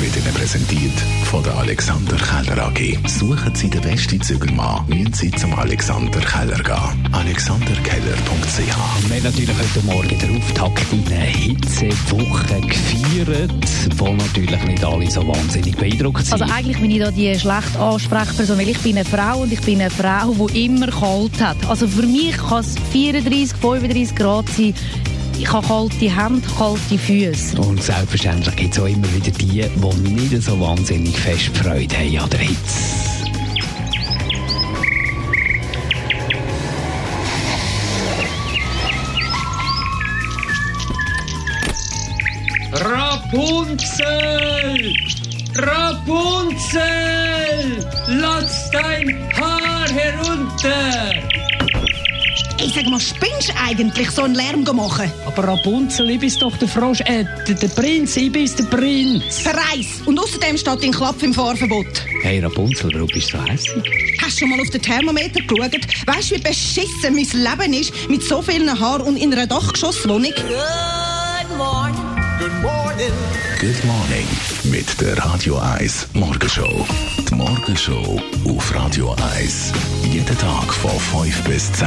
wird Ihnen präsentiert von der Alexander Keller AG. Suchen Sie den besten Zügelmann, müssen Sie zum Alexander Keller gehen. AlexanderKeller.ch Wir haben natürlich heute Morgen den Auftakt in eine Hitzewoche gefeiert, wo natürlich nicht alle so wahnsinnig beeindruckt sind. Also eigentlich bin ich da die schlechte Ansprechperson, weil ich bin eine Frau und ich bin eine Frau, die immer kalt hat. Also für mich kann es 34, 35 Grad sein. Ich habe kalte Hände, kalte Füße. Und selbstverständlich gibt es auch immer wieder die, die nicht so wahnsinnig fest Freude haben an der Hitze. Rapunzel! Rapunzel! Lass dein Haar herunter! Ich sag mal, spinnst du eigentlich so einen Lärm machen? Aber Rapunzel, ich bin doch der Frosch, äh, der, der Prinz, ich bin der Prinz. Verreis! Und außerdem steht dein Klapf im Fahrverbot. Hey Rapunzel, warum bist du so hässlich? Hast du schon mal auf den Thermometer geschaut? Weißt du, wie beschissen mein Leben ist mit so vielen Haaren und in einer Dachgeschosswohnung? Good Morning mit der Radio 1 Morgenshow. Die Morgenshow auf Radio 1. Jeden Tag von 5 bis 10.